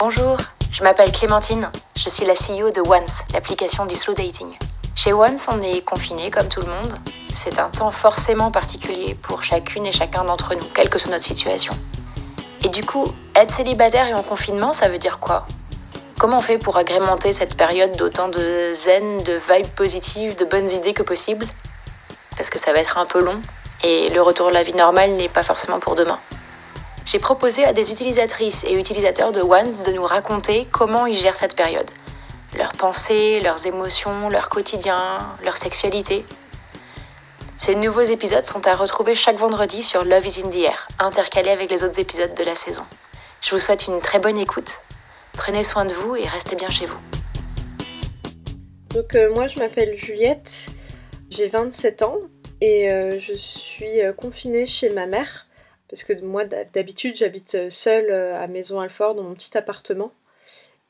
Bonjour, je m'appelle Clémentine. Je suis la CEO de Once, l'application du slow dating. Chez Once, on est confiné comme tout le monde. C'est un temps forcément particulier pour chacune et chacun d'entre nous, quelle que soit notre situation. Et du coup, être célibataire et en confinement, ça veut dire quoi? Comment on fait pour agrémenter cette période d'autant de zen, de vibes positives, de bonnes idées que possible? Parce que ça va être un peu long et le retour de la vie normale n'est pas forcément pour demain. J'ai proposé à des utilisatrices et utilisateurs de Once de nous raconter comment ils gèrent cette période. Leurs pensées, leurs émotions, leur quotidien, leur sexualité. Ces nouveaux épisodes sont à retrouver chaque vendredi sur Love is in the Air, intercalés avec les autres épisodes de la saison. Je vous souhaite une très bonne écoute. Prenez soin de vous et restez bien chez vous. Donc euh, moi je m'appelle Juliette, j'ai 27 ans et euh, je suis euh, confinée chez ma mère parce que moi, d'habitude, j'habite euh, seule euh, à Maison Alfort, dans mon petit appartement.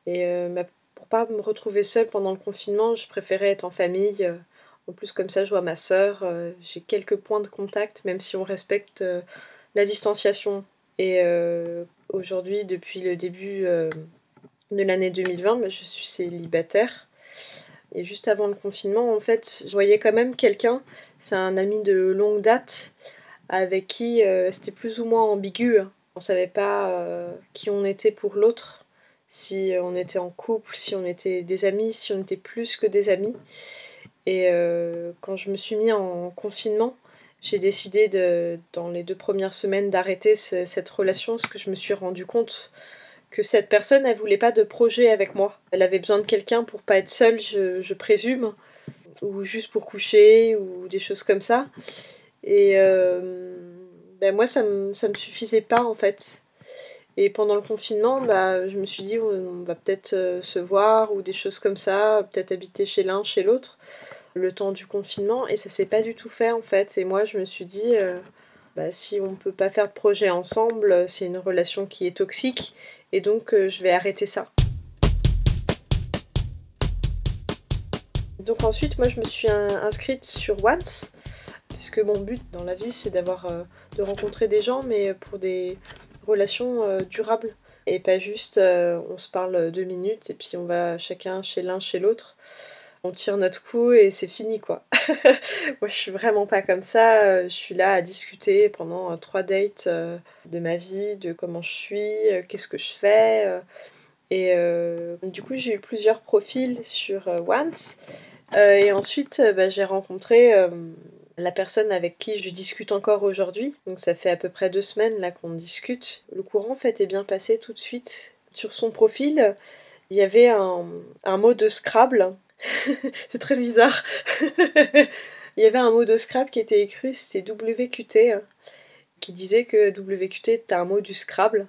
Et euh, pour pas me retrouver seule pendant le confinement, je préférais être en famille. En plus, comme ça, je vois ma sœur. J'ai quelques points de contact, même si on respecte la distanciation. Et aujourd'hui, depuis le début de l'année 2020, bah, je suis célibataire. Et juste avant le confinement, en fait, je voyais quand même quelqu'un, c'est un ami de longue date, avec qui euh, c'était plus ou moins ambigu. Hein. On savait pas euh, qui on était pour l'autre, si on était en couple, si on était des amis, si on était plus que des amis. Et euh, quand je me suis mis en confinement, j'ai décidé de, dans les deux premières semaines d'arrêter cette relation parce que je me suis rendu compte que cette personne, elle voulait pas de projet avec moi. Elle avait besoin de quelqu'un pour pas être seule, je, je présume, ou juste pour coucher, ou des choses comme ça. Et euh, ben moi, ça me, ça me suffisait pas en fait. Et pendant le confinement, bah, je me suis dit, on va peut-être euh, se voir ou des choses comme ça, peut-être habiter chez l'un, chez l'autre, le temps du confinement. Et ça s'est pas du tout fait en fait. Et moi, je me suis dit, euh, bah, si on peut pas faire de projet ensemble, c'est une relation qui est toxique. Et donc, je vais arrêter ça. Donc ensuite, moi, je me suis inscrite sur Once puisque mon but dans la vie c'est d'avoir euh, de rencontrer des gens mais pour des relations euh, durables et pas juste euh, on se parle deux minutes et puis on va chacun chez l'un chez l'autre. On tire notre coup et c'est fini quoi. Moi je suis vraiment pas comme ça. Je suis là à discuter pendant trois dates de ma vie de comment je suis qu'est-ce que je fais et du coup j'ai eu plusieurs profils sur Once. Et ensuite bah, j'ai rencontré la personne avec qui je discute encore aujourd'hui. Donc ça fait à peu près deux semaines là qu'on discute. Le courant en fait est bien passé tout de suite. Sur son profil, il y avait un, mot de Scrabble. C'est très bizarre. il y avait un mot de Scrabble qui était écrit, c'était WQT, qui disait que WQT était un mot du Scrabble.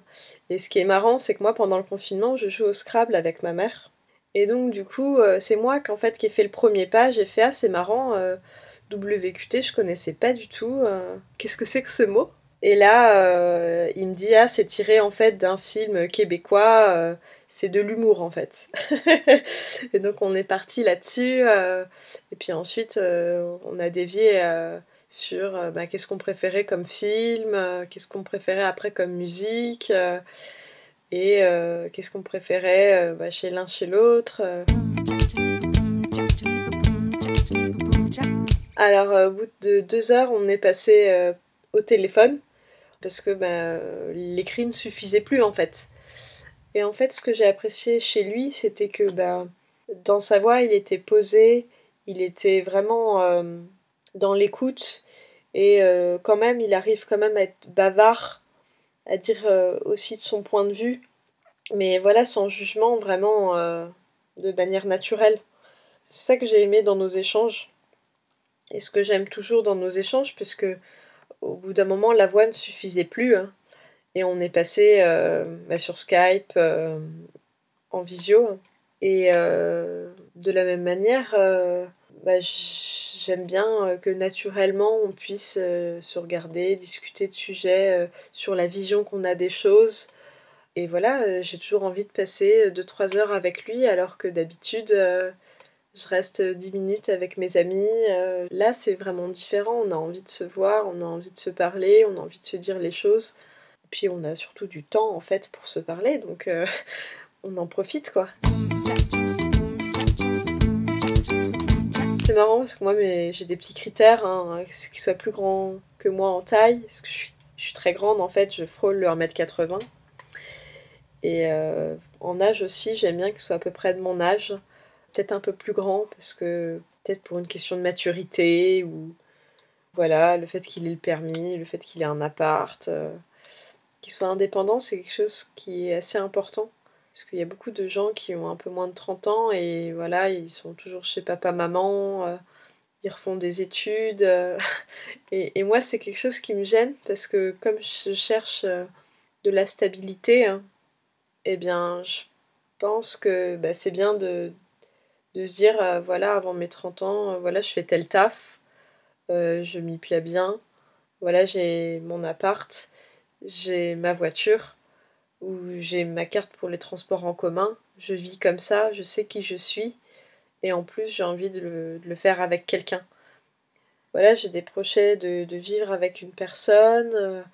Et ce qui est marrant, c'est que moi pendant le confinement, je joue au Scrabble avec ma mère. Et donc du coup, euh, c'est moi qui en fait qui ai fait le premier pas. J'ai fait ah c'est marrant. Euh, WQT, je connaissais pas du tout. Euh, qu'est-ce que c'est que ce mot? Et là, euh, il me dit ah c'est tiré en fait d'un film québécois. Euh, c'est de l'humour en fait. et donc on est parti là-dessus. et puis ensuite, on a dévié sur bah, qu'est-ce qu'on préférait comme film, qu'est-ce qu'on préférait après comme musique, et qu'est-ce qu'on préférait bah, chez l'un chez l'autre. Alors, euh, au bout de deux heures, on est passé euh, au téléphone parce que bah, l'écrit ne suffisait plus en fait. Et en fait, ce que j'ai apprécié chez lui, c'était que bah, dans sa voix, il était posé, il était vraiment euh, dans l'écoute et quand même, il arrive quand même à être bavard, à dire aussi de son point de vue, mais voilà, sans jugement, vraiment de manière naturelle. C'est ça que j'ai aimé dans nos échanges. Et ce que j'aime toujours dans nos échanges, puisque au bout d'un moment, la voix ne suffisait plus. Hein. et on est passé euh, bah, sur Skype, euh, en visio. Et euh, de la même manière, bah, j'aime bien que naturellement on puisse se regarder, discuter de sujets sur la vision qu'on a des choses. Et voilà, j'ai toujours envie de passer 2-3 heures avec lui, alors que d'habitude je reste 10 minutes avec mes amis. Euh, là, c'est vraiment différent. On a envie de se voir, on a envie de se parler, on a envie de se dire les choses. Puis, on a surtout du temps, en fait, pour se parler. Donc, euh, on en profite quoi. C'est marrant parce que moi j'ai des petits critères, hein, qu'ils soient plus grands que moi en taille, parce que je suis, très grande en fait, je frôle le 1m80. Et euh, en âge aussi, j'aime bien qu'il soit à peu près de mon âge. Peut-être un peu plus grand, parce que peut-être pour une question de maturité, ou voilà, le fait qu'il ait le permis, le fait qu'il ait un appart, euh, qu'il soit indépendant, c'est quelque chose qui est assez important. Parce qu'il y a beaucoup de gens qui ont un peu moins de 30 ans et voilà, ils sont toujours chez papa, maman, euh, ils refont des études. et, moi, c'est quelque chose qui me gêne parce que comme je cherche de la stabilité, hein, eh bien, je pense que bah, c'est bien de, se dire, euh, voilà, avant mes 30 ans, euh, voilà, je fais tel taf, euh, je m'y plais bien, voilà, j'ai mon appart, j'ai ma voiture, ou j'ai ma carte pour les transports en commun, je vis comme ça, je sais qui je suis, et en plus j'ai envie de le, faire avec quelqu'un. Voilà, j'ai des projets de, de, vivre avec une personne,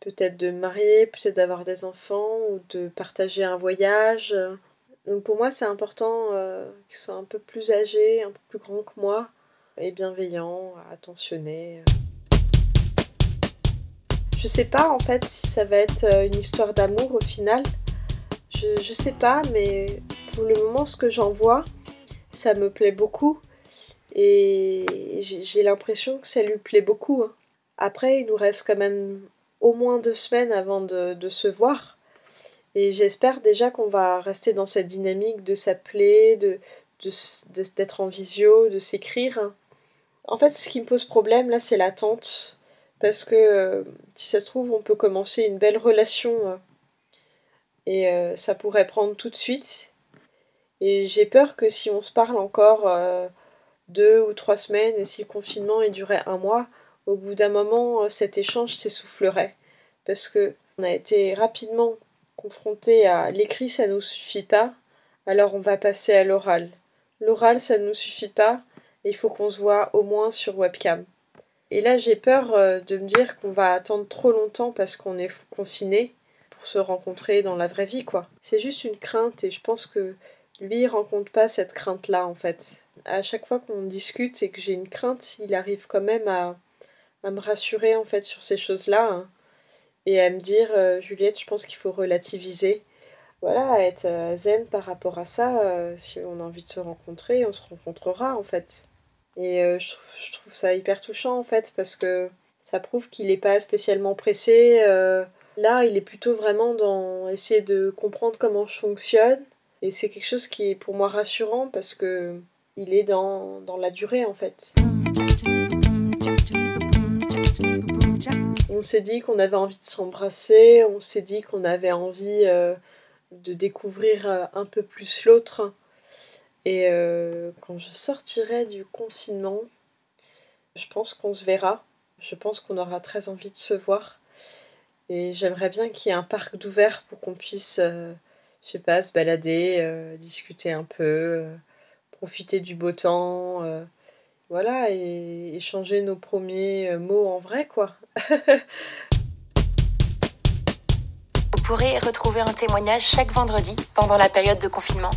peut-être de marier, peut-être d'avoir des enfants ou de partager un voyage. Donc pour moi, c'est important euh, qu'il soit un peu plus âgé, un peu plus grand que moi, et bienveillant, attentionné. Je sais pas en fait si ça va être euh, une histoire d'amour au final. Je, je sais pas, mais pour le moment, ce que j'en vois, ça me plaît beaucoup. Et j'ai l'impression que ça lui plaît beaucoup. Hein. Après, il nous reste quand même au moins deux semaines avant de, se voir. Et j'espère déjà qu'on va rester dans cette dynamique de s'appeler, d'être en visio, de s'écrire. En fait, ce qui me pose problème là, c'est l'attente. Parce que euh, si ça se trouve, on peut commencer une belle relation euh, et euh, ça pourrait prendre tout de suite. Et j'ai peur que si on se parle encore deux ou trois semaines et si le confinement est duré un mois, au bout d'un moment, euh, cet échange s'essoufflerait. Parce que on a été rapidement confronté à l'écrit, ça nous suffit pas, alors on va passer à l'oral. L'oral, ça ne nous suffit pas, il faut qu'on se voit au moins sur webcam. Et là, j'ai peur euh, de me dire qu'on va attendre trop longtemps parce qu'on est confiné pour se rencontrer dans la vraie vie, quoi. C'est juste une crainte et je pense que lui, il rencontre pas cette crainte-là, en fait. À chaque fois qu'on discute et que j'ai une crainte, il arrive quand même à, à me rassurer en fait sur ces choses-là hein, et à me dire euh, Juliette, je pense qu'il faut relativiser. Voilà, être euh, zen par rapport à ça. Euh, si on a envie de se rencontrer, on se rencontrera en fait. Et je, trouve ça hyper touchant en fait parce que ça prouve qu'il n'est pas spécialement pressé. là, il est plutôt vraiment dans essayer de comprendre comment je fonctionne. Et c'est quelque chose qui est pour moi rassurant parce que il est dans, dans la durée en fait. On s'est dit qu'on avait envie de s'embrasser, on s'est dit qu'on avait envie euh, de découvrir euh, un peu plus l'autre. Et euh, quand je sortirai du confinement, je pense qu'on se verra. Je pense qu'on aura très envie de se voir. Et j'aimerais bien qu'il y ait un parc d'ouvert pour qu'on puisse, je sais pas, se balader, discuter un peu, profiter du beau temps voilà, et échanger nos premiers euh, mots en vrai, quoi. Vous pourrez retrouver un témoignage chaque vendredi pendant la période de confinement.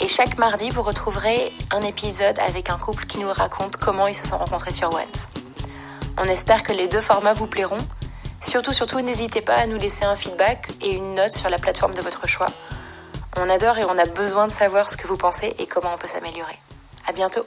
Et chaque mardi, vous retrouverez un épisode avec un couple qui nous raconte comment ils se sont rencontrés sur What. On espère que les deux formats vous plairont. Surtout, surtout, n'hésitez pas à nous laisser un feedback et une note sur la plateforme de votre choix. On adore et on a besoin de savoir ce que vous pensez et comment on peut s'améliorer. À bientôt!